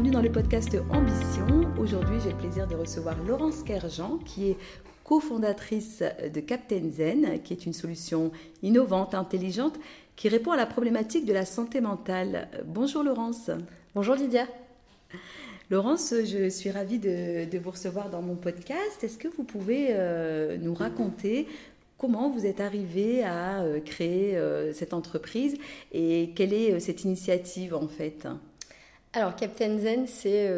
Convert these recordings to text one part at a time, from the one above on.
bienvenue dans le podcast Ambition. Aujourd'hui, j'ai le plaisir de recevoir Laurence Kerjean, qui est cofondatrice de Captain Zen, qui est une solution innovante, intelligente, qui répond à la problématique de la santé mentale. Bonjour Laurence. Bonjour Lydia. Laurence, je suis ravie de, vous recevoir dans mon podcast. Est-ce que vous pouvez euh, nous raconter comment vous êtes arrivée à euh, créer euh, cette entreprise et quelle est cette initiative en fait? Alors Captain Zen, c'est,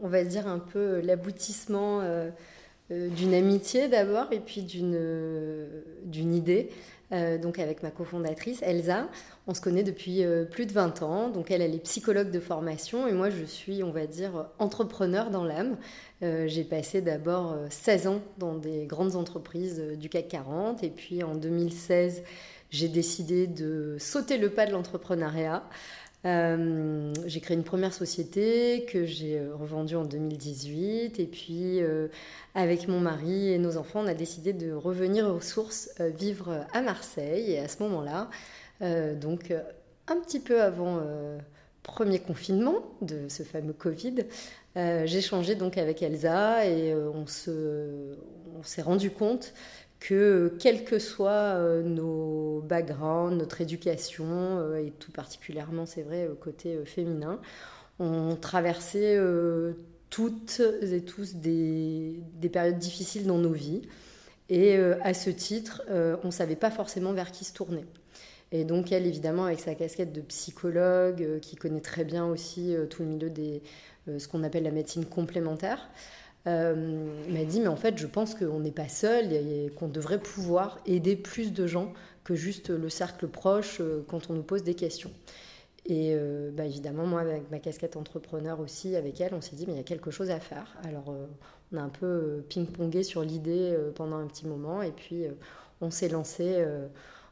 on va dire, un peu l'aboutissement d'une amitié d'abord et puis d'une, d'une idée. Euh, donc avec ma cofondatrice Elsa. On se connaît depuis euh, plus de 20 ans. Donc elle, elle est psychologue de formation et moi, je suis, on va dire, entrepreneur dans l'âme. Euh, j'ai passé d'abord 16 ans dans des grandes entreprises du CAC 40 et puis en 2016, j'ai décidé de sauter le pas de l'entrepreneuriat. Euh, j'ai créé une première société que j'ai euh, revendue en 2018 et puis euh, avec mon mari et nos enfants on a décidé de revenir aux sources vivre à Marseille. Et à ce moment-là donc un petit peu avant premier confinement de ce fameux Covid j'ai changé donc avec Elsa et on se on s'est rendu compte que quel que soit euh, nos backgrounds, notre éducation, euh, et tout particulièrement, c'est vrai, côté euh, féminin, on traversait toutes et tous des, périodes difficiles dans nos vies. Et à ce titre, on ne savait pas forcément vers qui se tourner. Et donc elle, évidemment, avec sa casquette de psychologue, qui connaît très bien aussi tout le milieu des ce qu'on appelle la médecine complémentaire, euh, m'a dit mais en fait je pense qu'on n'est pas seul et qu'on devrait pouvoir aider plus de gens que juste le cercle proche euh, quand on nous pose des questions. Et euh, bah, évidemment, moi, avec ma casquette entrepreneur aussi, avec elle, on s'est dit, mais il y a quelque chose à faire. Alors, on a un peu ping-pongé sur l'idée pendant un petit moment, et puis on s'est lancé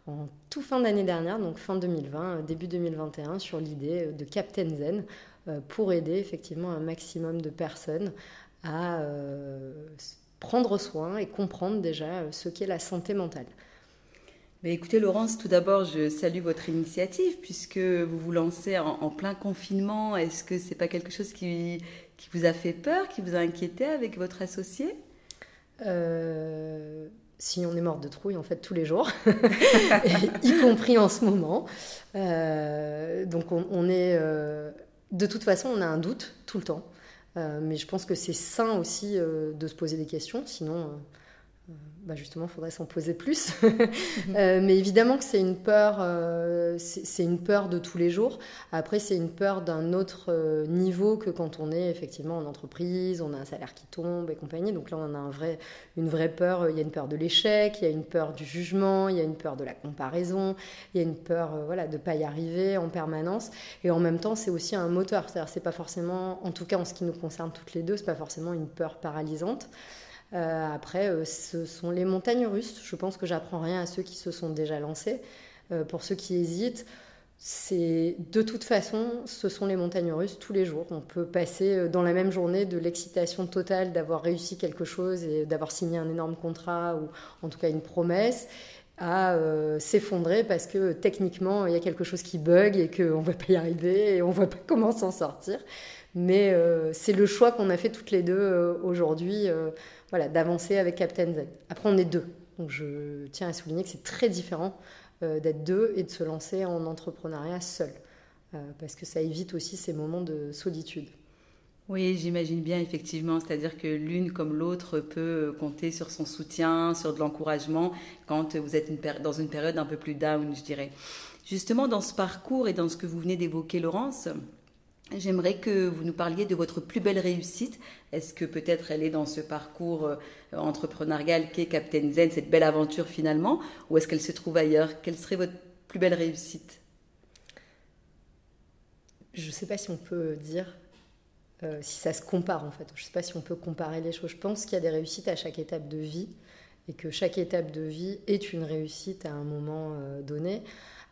en tout fin d'année dernière, donc fin 2020, début 2021, sur l'idée de Captain Zen pour aider effectivement un maximum de personnes à euh, prendre soin et comprendre déjà euh, ce qu'est la santé mentale. Mais écoutez Laurence, tout d'abord je salue votre initiative puisque vous vous lancez en, plein confinement. Est-ce que c'est pas quelque chose qui, qui, vous a fait peur, qui vous a inquiété avec votre associé? Euh, Si on est mort de trouille en fait tous les jours, y compris en ce moment. donc on, on est, de toute façon on a un doute tout le temps. Euh, mais je pense que c'est sain aussi euh, de se poser des questions, sinon euh, bah justement, il faudrait s'en poser plus. Euh, mais évidemment que c'est une peur, euh, c'est une peur de tous les jours. Après, c'est une peur d'un autre euh, niveau que quand on est effectivement en entreprise, on a un salaire qui tombe et compagnie. Donc là, on a un vrai, une vraie peur. Il y a une peur de l'échec, il y a une peur du jugement, il y a une peur de la comparaison, il y a une peur, voilà, de pas y arriver en permanence. Et en même temps, c'est aussi un moteur. C'est-à-dire, c'est pas forcément, en tout cas en ce qui nous concerne toutes les deux, c'est pas forcément une peur paralysante. Euh, après, euh, ce sont les montagnes russes. Je pense que j'apprends rien à ceux qui se sont déjà lancés. Euh, pour ceux qui hésitent, c'est de toute façon, ce sont les montagnes russes tous les jours. On peut passer dans la même journée de l'excitation totale d'avoir réussi quelque chose et d'avoir signé un énorme contrat ou en tout cas une promesse à s'effondrer parce que techniquement il y a quelque chose qui bug et qu'on ne va pas y arriver et on ne voit pas comment s'en sortir. Mais c'est le choix qu'on a fait toutes les deux aujourd'hui voilà, d'avancer avec Captain Z. Après, on est deux. Donc, je tiens à souligner que c'est très différent euh, d'être deux et de se lancer en entrepreneuriat seul. Euh, parce que ça évite aussi ces moments de solitude. Oui, j'imagine bien, effectivement. C'est-à-dire que l'une comme l'autre peut compter sur son soutien, sur de l'encouragement quand vous êtes dans une période un peu plus down, je dirais. Justement, dans ce parcours et dans ce que vous venez d'évoquer, Laurence, J'aimerais que vous nous parliez de votre plus belle réussite. Est-ce que peut-être elle est dans ce parcours euh, entrepreneurial qu'est Captain Zen, cette belle aventure finalement, ou est-ce qu'elle se trouve ailleurs? Quelle serait votre plus belle réussite? Je ne sais pas si on peut dire euh, si ça se compare en fait. Je ne sais pas si on peut comparer les choses. Je pense qu'il y a des réussites à chaque étape de vie et que chaque étape de vie est une réussite à un moment euh, donné.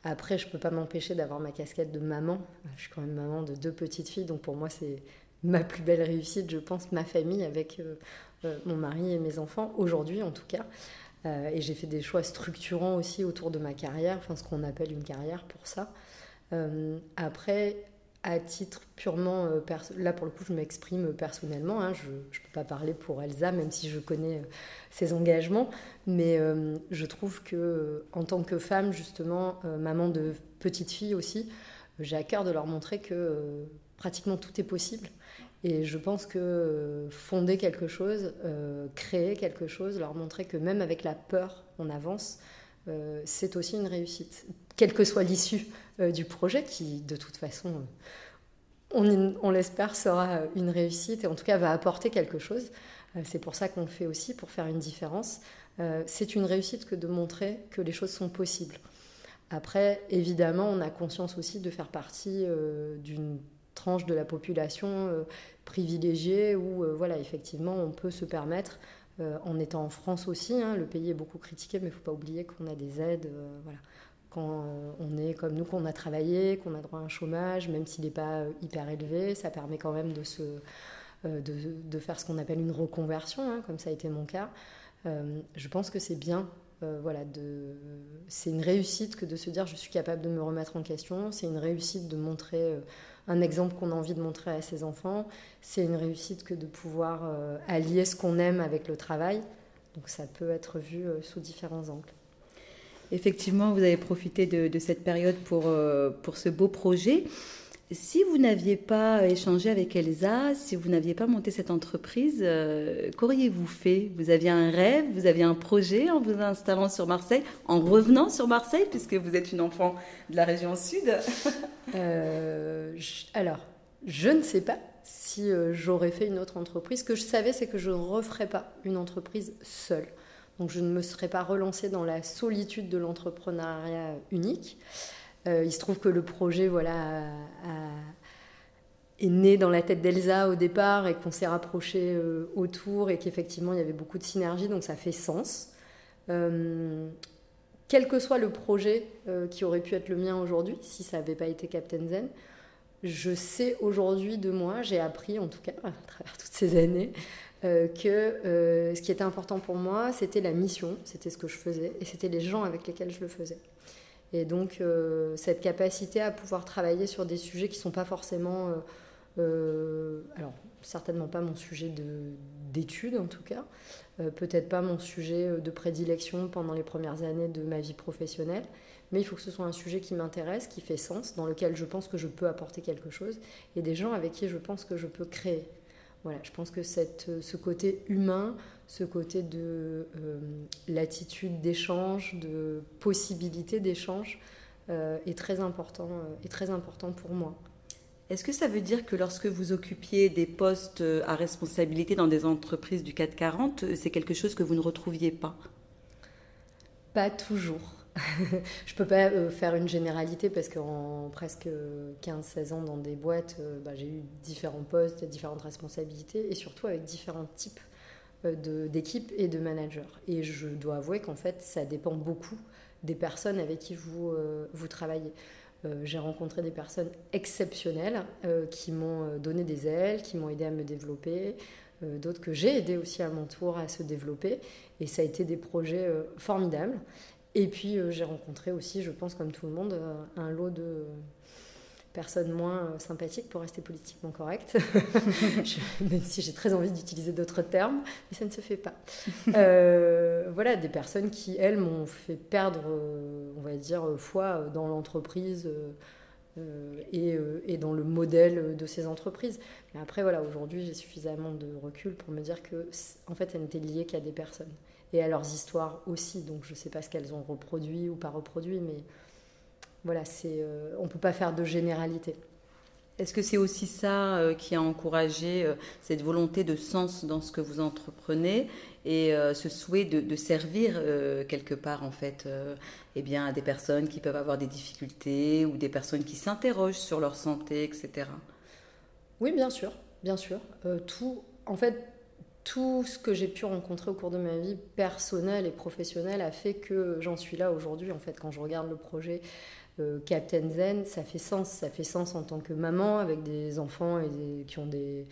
Après, je peux pas m'empêcher d'avoir ma casquette de maman. Je suis quand même maman de deux petites filles, donc pour moi, c'est ma plus belle réussite, je pense, ma famille avec euh, euh, mon mari et mes enfants, aujourd'hui en tout cas. Euh, et j'ai fait des choix structurants aussi autour de ma carrière, enfin ce qu'on appelle une carrière pour ça. après, à titre purement euh, là pour le coup je m'exprime personnellement hein. je ne peux pas parler pour Elsa même si je connais euh, ses engagements mais euh, je trouve que en tant que femme justement maman de petite fille aussi j'ai à cœur de leur montrer que pratiquement tout est possible et je pense que fonder quelque chose créer quelque chose leur montrer que même avec la peur on avance c'est aussi une réussite quelle que soit l'issue euh, du projet, qui de toute façon, on, l'espère, sera une réussite et en tout cas va apporter quelque chose. Euh, c'est pour ça qu'on le fait aussi, pour faire une différence. Euh, c'est une réussite que de montrer que les choses sont possibles. Après, évidemment, on a conscience aussi de faire partie d'une tranche de la population privilégiée où, voilà, effectivement, on peut se permettre, en étant en France aussi, hein, le pays est beaucoup critiqué, mais il ne faut pas oublier qu'on a des aides, voilà quand euh, on est comme nous, qu'on a travaillé, qu'on a droit à un chômage, même s'il n'est pas euh, hyper élevé, ça permet quand même de, se, euh, de, faire ce qu'on appelle une reconversion, hein, comme ça a été mon cas. je pense que c'est bien. voilà, c'est une réussite que de se dire je suis capable de me remettre en question. C'est une réussite de montrer un exemple qu'on a envie de montrer à ses enfants. C'est une réussite que de pouvoir allier ce qu'on aime avec le travail. Donc ça peut être vu sous différents angles. Effectivement, vous avez profité de, cette période pour, euh, pour ce beau projet. Si vous n'aviez pas échangé avec Elsa, si vous n'aviez pas monté cette entreprise, euh, qu'auriez-vous fait? Vous aviez un rêve, vous aviez un projet en vous installant sur Marseille, en revenant sur Marseille, puisque vous êtes une enfant de la région sud? Euh, Alors, je ne sais pas si j'aurais fait une autre entreprise. Ce que je savais, c'est que je ne referais pas une entreprise seule. Donc je ne me serais pas relancée dans la solitude de l'entrepreneuriat unique. Euh, il se trouve que le projet voilà, est né dans la tête d'Elsa au départ et qu'on s'est rapproché euh, autour et qu'effectivement il y avait beaucoup de synergie, donc ça fait sens. Euh, quel que soit le projet qui aurait pu être le mien aujourd'hui, si ça n'avait pas été Captain Zen, je sais aujourd'hui de moi, j'ai appris en tout cas à travers toutes ces années, que ce qui était important pour moi, c'était la mission, c'était ce que je faisais, et c'était les gens avec lesquels je le faisais. Et donc, euh, cette capacité à pouvoir travailler sur des sujets qui ne sont pas forcément, alors certainement pas mon sujet d'étude en tout cas, peut-être pas mon sujet de prédilection pendant les premières années de ma vie professionnelle, mais il faut que ce soit un sujet qui m'intéresse, qui fait sens, dans lequel je pense que je peux apporter quelque chose, et des gens avec qui je pense que je peux créer. Voilà, je pense que cette, ce côté humain, ce côté de euh, l'attitude d'échange, de possibilité d'échange, euh, est très important, euh, est très important pour moi. Est-ce que ça veut dire que lorsque vous occupiez des postes à responsabilité dans des entreprises du 440, c'est quelque chose que vous ne retrouviez pas? Pas toujours. Je peux pas euh, faire une généralité parce qu'en presque 15-16 ans dans des boîtes, euh, bah, j'ai eu différents postes, différentes responsabilités et surtout avec différents types euh, d'équipes et de managers. Et je dois avouer qu'en fait, ça dépend beaucoup des personnes avec qui vous, vous travaillez. j'ai rencontré des personnes exceptionnelles qui m'ont donné des ailes, qui m'ont aidé à me développer, d'autres que j'ai aidé aussi à mon tour à se développer. Et ça a été des projets formidables. Et puis euh, j'ai rencontré aussi, je pense comme tout le monde, euh, un lot de personnes moins euh, sympathiques pour rester politiquement correct, même si j'ai très envie d'utiliser d'autres termes, mais ça ne se fait pas. voilà, des personnes qui, elles, m'ont fait perdre, on va dire, foi dans l'entreprise et, et, dans le modèle de ces entreprises. Mais après, voilà, aujourd'hui, j'ai suffisamment de recul pour me dire que, en fait, ça n'était lié qu'à des personnes et à leurs histoires aussi. Donc je ne sais pas ce qu'elles ont reproduit ou pas reproduit, mais voilà, c'est, euh, on ne peut pas faire de généralité. Est-ce que c'est aussi ça euh, qui a encouragé euh, cette volonté de sens dans ce que vous entreprenez et ce souhait de, servir quelque part en fait eh bien, à des personnes qui peuvent avoir des difficultés ou des personnes qui s'interrogent sur leur santé, etc. Oui, bien sûr, bien sûr. tout, en fait, tout ce que j'ai pu rencontrer au cours de ma vie personnelle et professionnelle a fait que j'en suis là aujourd'hui. En fait, quand je regarde le projet euh, Captain Zen, ça fait sens. Ça fait sens en tant que maman avec des enfants qui ont des,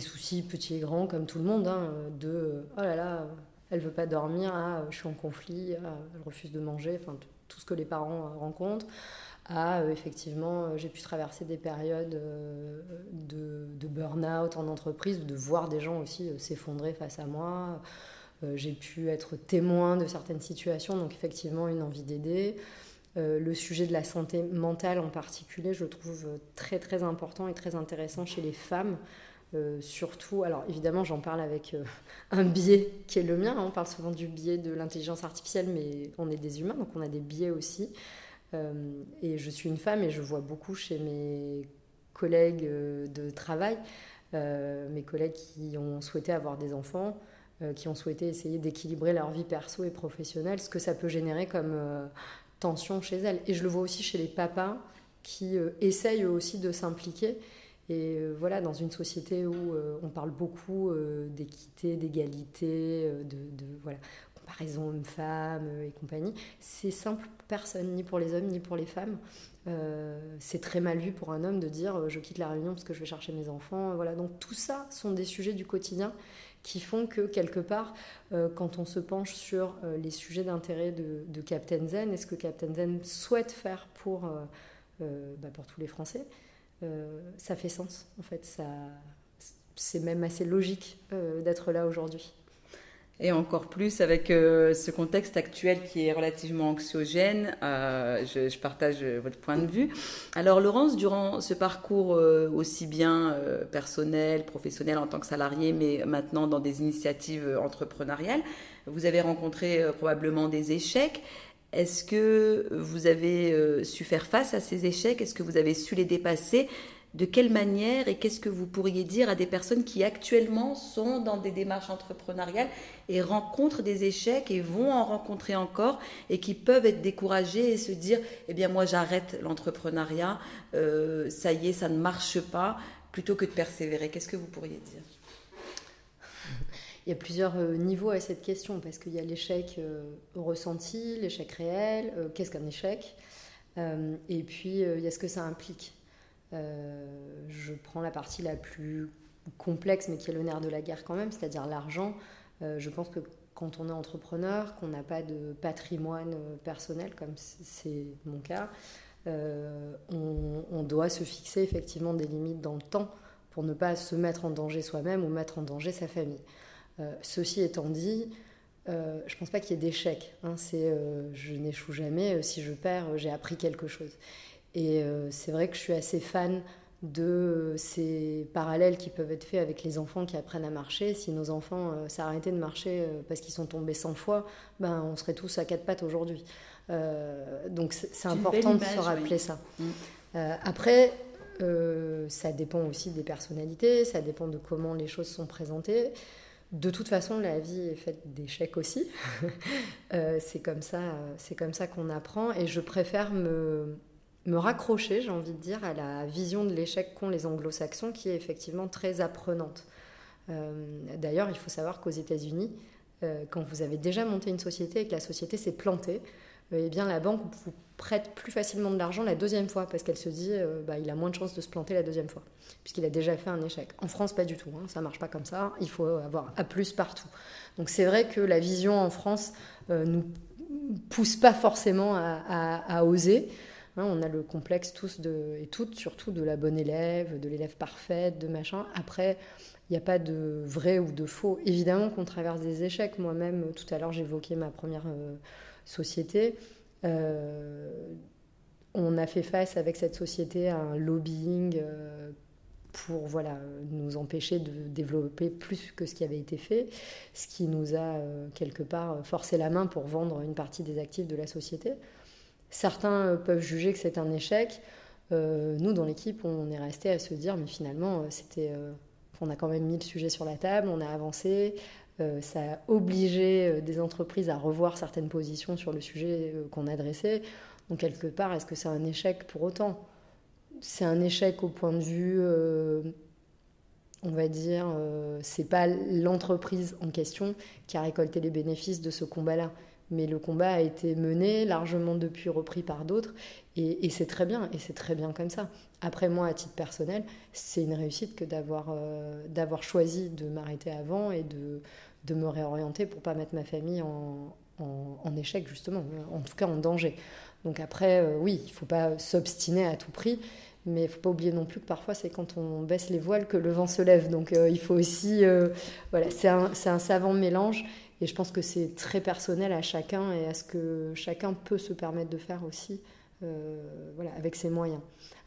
soucis petits et grands comme tout le monde. Hein, de oh là là, elle veut pas dormir, ah, je suis en conflit, ah, elle refuse de manger. Enfin, tout ce que les parents rencontrent à effectivement, j'ai pu traverser des périodes de, de burn-out en entreprise, de voir des gens aussi s'effondrer face à moi. j'ai pu être témoin de certaines situations, donc effectivement une envie d'aider. Euh, le sujet de la santé mentale en particulier, je trouve très très important et très intéressant chez les femmes. Euh, surtout, alors évidemment, j'en parle avec euh, un biais qui est le mien. Hein. on parle souvent du biais de l'intelligence artificielle, mais on est des humains, donc on a des biais aussi. Et je suis une femme et je vois beaucoup chez mes collègues de travail, mes collègues qui ont souhaité avoir des enfants, qui ont souhaité essayer d'équilibrer leur vie perso et professionnelle, ce que ça peut générer comme tension chez elles. Et je le vois aussi chez les papas qui euh, essayent aussi de s'impliquer. Et euh, voilà, dans une société où euh, on parle beaucoup d'équité, d'égalité, de, voilà, comparaison homme-femme et compagnie, c'est simple personne, ni pour les hommes, ni pour les femmes. c'est très mal vu pour un homme de dire je quitte la réunion parce que je vais chercher mes enfants. Voilà, donc tout ça sont des sujets du quotidien qui font que quelque part, euh, quand on se penche sur euh, les sujets d'intérêt de, Captain Zen et ce que Captain Zen souhaite faire pour, euh, bah, pour tous les Français, ça fait sens. En fait, ça, c'est même assez logique d'être là aujourd'hui et encore plus avec euh, ce contexte actuel qui est relativement anxiogène. Euh, je, partage euh, votre point de vue. Alors Laurence, durant ce parcours aussi bien personnel, professionnel en tant que salarié, mais maintenant dans des initiatives entrepreneuriales, vous avez rencontré probablement des échecs. Est-ce que vous avez su faire face à ces échecs? Est-ce que vous avez su les dépasser? De quelle manière et qu'est-ce que vous pourriez dire à des personnes qui actuellement sont dans des démarches entrepreneuriales et rencontrent des échecs et vont en rencontrer encore et qui peuvent être découragées et se dire eh bien moi j'arrête l'entrepreneuriat, euh, ça y est, ça ne marche pas, plutôt que de persévérer. Qu'est-ce que vous pourriez dire? Il y a plusieurs euh, niveaux à cette question parce qu'il y a l'échec euh, ressenti, l'échec réel, qu'est-ce qu'un échec, et puis il y a ce que ça implique. Euh, je prends la partie la plus complexe, mais qui est le nerf de la guerre quand même, c'est-à-dire l'argent. Euh, je pense que quand on est entrepreneur, qu'on n'a pas de patrimoine euh, personnel, comme c'est mon cas, on, doit se fixer effectivement des limites dans le temps pour ne pas se mettre en danger soi-même ou mettre en danger sa famille. ceci étant dit, je ne pense pas qu'il y ait d'échec. Hein. c'est je n'échoue jamais. si je perds, j'ai appris quelque chose. Et euh, c'est vrai que je suis assez fan de ces parallèles qui peuvent être faits avec les enfants qui apprennent à marcher. Si nos enfants euh, s'arrêtaient de marcher euh, parce qu'ils sont tombés 100 fois, ben, on serait tous à quatre pattes aujourd'hui. donc c'est important de se rappeler ça. Mm. après, ça dépend aussi des personnalités, ça dépend de comment les choses sont présentées. De toute façon, la vie est faite d'échecs aussi. c'est comme ça, c'est comme ça qu'on apprend. Et je préfère me me raccrocher, j'ai envie de dire, à la vision de l'échec qu'ont les anglo-saxons, qui est effectivement très apprenante. Euh, d'ailleurs, il faut savoir qu'aux États-Unis, euh, quand vous avez déjà monté une société et que la société s'est plantée, euh, eh bien la banque vous prête plus facilement de l'argent la deuxième fois parce qu'elle se dit bah, il a moins de chances de se planter la deuxième fois puisqu'il a déjà fait un échec. En France, pas du tout, hein, ça marche pas comme ça. Il faut avoir A plus partout. Donc c'est vrai que la vision en France nous pousse pas forcément à oser. Hein, on a le complexe tous et toutes, surtout de la bonne élève, de l'élève parfaite, de machin. Après, il n'y a pas de vrai ou de faux. Évidemment qu'on traverse des échecs. Moi-même, tout à l'heure, j'évoquais ma première euh, société. Euh, on a fait face avec cette société à un lobbying euh, pour voilà, nous empêcher de développer plus que ce qui avait été fait, ce qui nous a quelque part forcé la main pour vendre une partie des actifs de la société. Certains euh, peuvent juger que c'est un échec. Euh, nous, dans l'équipe, on est resté à se dire, mais finalement, euh, c'était, on a quand même mis le sujet sur la table, on a avancé. ça a obligé des entreprises à revoir certaines positions sur le sujet qu'on adressait. Donc, quelque part, est-ce que c'est un échec pour autant? C'est un échec au point de vue on va dire, c'est pas l'entreprise en question qui a récolté les bénéfices de ce combat-là mais le combat a été mené, largement depuis repris par d'autres, et, c'est très bien, et c'est très bien comme ça. Après, moi, à titre personnel, c'est une réussite que d'avoir euh, choisi de m'arrêter avant et de, de me réorienter pour pas mettre ma famille en, en, échec, justement, en tout cas en danger. Donc après, oui, il ne faut pas s'obstiner à tout prix, mais il ne faut pas oublier non plus que parfois c'est quand on baisse les voiles que le vent se lève. Donc il faut aussi, voilà, c'est un, un, savant mélange. Et je pense que c'est très personnel à chacun et à ce que chacun peut se permettre de faire aussi, voilà, avec ses moyens.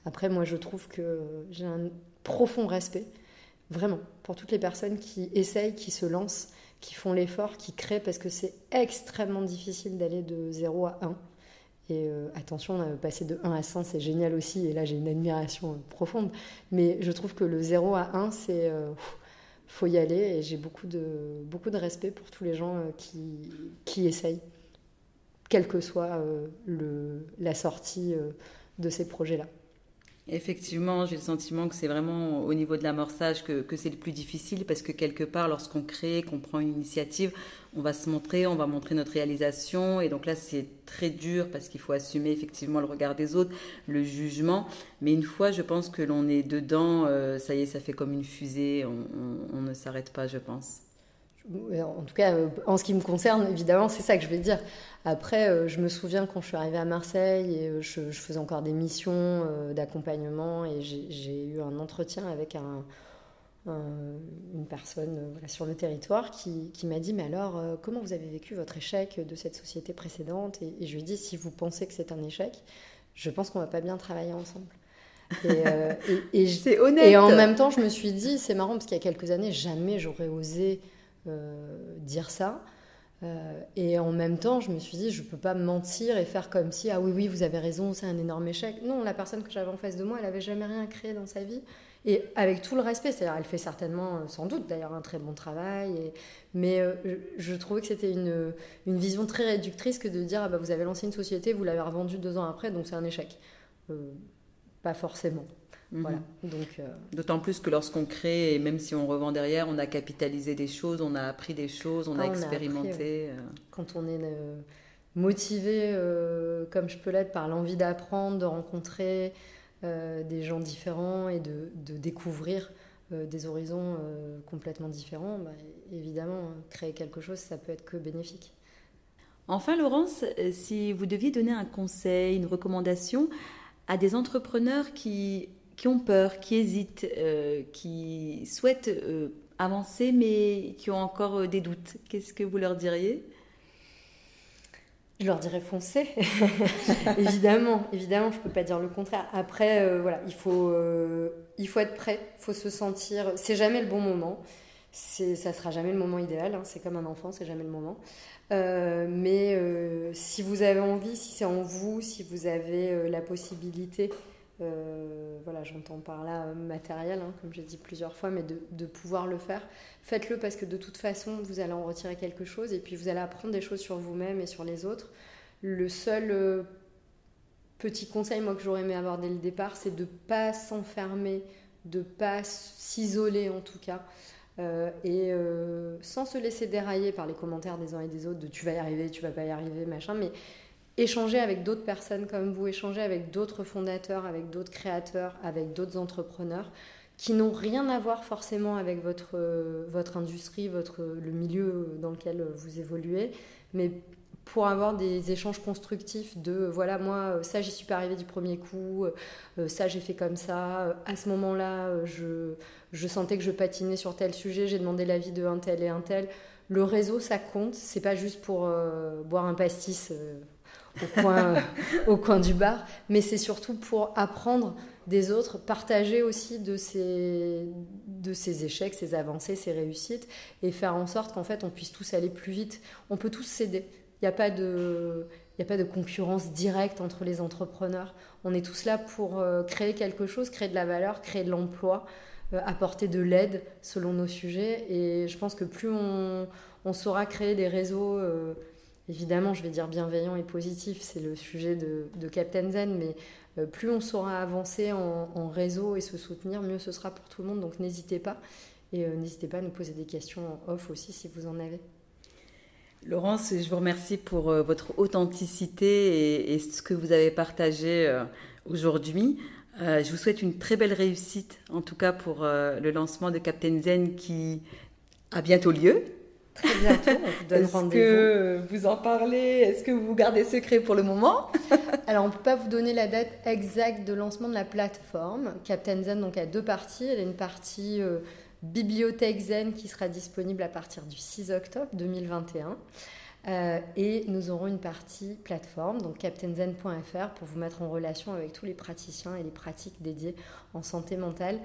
Après, moi, je trouve que j'ai un profond respect, vraiment, pour toutes les personnes qui essayent, qui se lancent, qui font l'effort, qui créent, parce que c'est extrêmement difficile d'aller de 0 à 1. Et euh, attention, passer de 1 à 100, c'est génial aussi, et là j'ai une admiration profonde. Mais je trouve que le 0 à 1, c'est. Euh, faut y aller, et j'ai beaucoup de, beaucoup de respect pour tous les gens euh, qui, qui essayent, quelle que soit le, la sortie de ces projets-là. Effectivement, j'ai le sentiment que c'est vraiment au niveau de l'amorçage que, que c'est le plus difficile parce que quelque part, lorsqu'on crée, qu'on prend une initiative, on va se montrer, on va montrer notre réalisation et donc là, c'est très dur parce qu'il faut assumer effectivement le regard des autres, le jugement. Mais une fois, je pense que l'on est dedans, euh, ça y est, ça fait comme une fusée, on, ne s'arrête pas, je pense. En tout cas, euh, en ce qui me concerne, évidemment, c'est ça que je vais dire. Après, euh, je me souviens quand je suis arrivée à Marseille et euh, je, faisais encore des missions d'accompagnement et j'ai eu un entretien avec un, une personne sur le territoire qui, m'a dit Mais alors, comment vous avez vécu votre échec de cette société précédente et, je lui ai dit Si vous pensez que c'est un échec, je pense qu'on va pas bien travailler ensemble. Et, et c'est honnête. Et en même temps, je me suis dit C'est marrant parce qu'il y a quelques années, jamais j'aurais osé euh, dire ça. Euh, et en même temps, je me suis dit, je ne peux pas mentir et faire comme si, ah oui, oui, vous avez raison, c'est un énorme échec. Non, la personne que j'avais en face de moi, elle n'avait jamais rien créé dans sa vie. Et avec tout le respect, c'est-à-dire, elle fait certainement, euh, sans doute d'ailleurs, un très bon travail. Et... Mais je, trouvais que c'était une, une, vision très réductrice que de dire, ah bah, vous avez lancé une société, vous l'avez revendue deux ans après, donc c'est un échec. pas forcément. Voilà. Mhm. Donc, euh, D'autant plus que lorsqu'on crée, et même si on revend derrière, on a capitalisé des choses, on a appris des choses, on a expérimenté. Euh. Quand on est euh, motivé, comme je peux l'être, par l'envie d'apprendre, de rencontrer des gens différents et de, découvrir des horizons complètement différents, bah, évidemment, créer quelque chose, ça peut être que bénéfique. Enfin, Laurence, si vous deviez donner un conseil, une recommandation à des entrepreneurs qui qui ont peur, qui hésitent, euh, qui souhaitent euh, avancer mais qui ont encore euh, des doutes. Qu'est-ce que vous leur diriez? Je leur dirais foncer, évidemment, évidemment, je peux pas dire le contraire. Après, voilà, il faut, il faut être prêt, il faut se sentir. C'est jamais le bon moment, c'est, ça sera jamais le moment idéal. Hein. c'est comme un enfant, c'est jamais le moment. mais si vous avez envie, si c'est en vous, si vous avez la possibilité euh, voilà, j'entends par là euh, matériel, hein, comme j'ai dit plusieurs fois, mais de, pouvoir le faire. Faites-le parce que de toute façon, vous allez en retirer quelque chose et puis vous allez apprendre des choses sur vous-même et sur les autres. Le seul euh, petit conseil, moi, que j'aurais aimé avoir dès le départ, c'est de ne pas s'enfermer, de ne pas s'isoler en tout cas. et sans se laisser dérailler par les commentaires des uns et des autres de tu vas y arriver, tu vas pas y arriver, machin, mais échanger avec d'autres personnes comme vous, échanger avec d'autres fondateurs, avec d'autres créateurs, avec d'autres entrepreneurs qui n'ont rien à voir forcément avec votre, euh, votre industrie, votre, le milieu dans lequel vous évoluez, mais pour avoir des échanges constructifs de voilà moi ça j'y suis pas arrivé du premier coup euh, ça j'ai fait comme ça à ce moment-là je, je sentais que je patinais sur tel sujet j'ai demandé l'avis de un tel et un tel. Le réseau ça compte c'est pas juste pour euh, boire un pastis au coin, au coin du bar, mais c'est surtout pour apprendre des autres, partager aussi de ces, de échecs, ces avancées, ces réussites, et faire en sorte qu'en fait on puisse tous aller plus vite. On peut tous s'aider. Il n'y a pas de... A pas de concurrence directe entre les entrepreneurs. On est tous là pour euh, créer quelque chose, créer de la valeur, créer de l'emploi, euh, apporter de l'aide selon nos sujets. Et je pense que plus on, on saura créer des réseaux euh, évidemment, je vais dire bienveillant et positif, c'est le sujet de, Captain Zen, mais euh, plus on saura avancer en, réseau et se soutenir, mieux ce sera pour tout le monde. Donc n'hésitez pas. Et euh, n'hésitez pas à nous poser des questions en off aussi si vous en avez. Laurence, je vous remercie pour euh, votre authenticité et, ce que vous avez partagé aujourd'hui. je vous souhaite une très belle réussite, en tout cas pour le lancement de Captain Zen qui a bientôt lieu. Très bientôt, on vous donne rendez-vous. Est-ce que vous en parlez? Est-ce que vous gardez secret pour le moment? Alors, on ne peut pas vous donner la date exacte de lancement de la plateforme. Captain Zen donc, a deux parties. Elle a une partie euh, bibliothèque Zen qui sera disponible à partir du 6 octobre 2021. Euh, et nous aurons une partie plateforme, donc captainzen.fr, pour vous mettre en relation avec tous les praticiens et les pratiques dédiées en santé mentale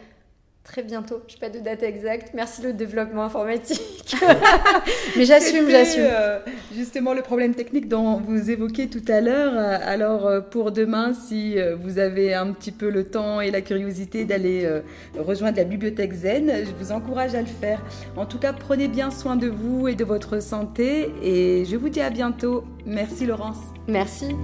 très bientôt. Je n'ai pas de date exacte. Merci le développement informatique. Mais j'assume, j'assume. Euh, justement, le problème technique dont vous évoquez tout à l'heure. Euh, alors, euh, pour demain, si vous avez un petit peu le temps et la curiosité d'aller rejoindre la bibliothèque Zen, je vous encourage à le faire. En tout cas, prenez bien soin de vous et de votre santé. Et je vous dis à bientôt. Merci Laurence. Merci.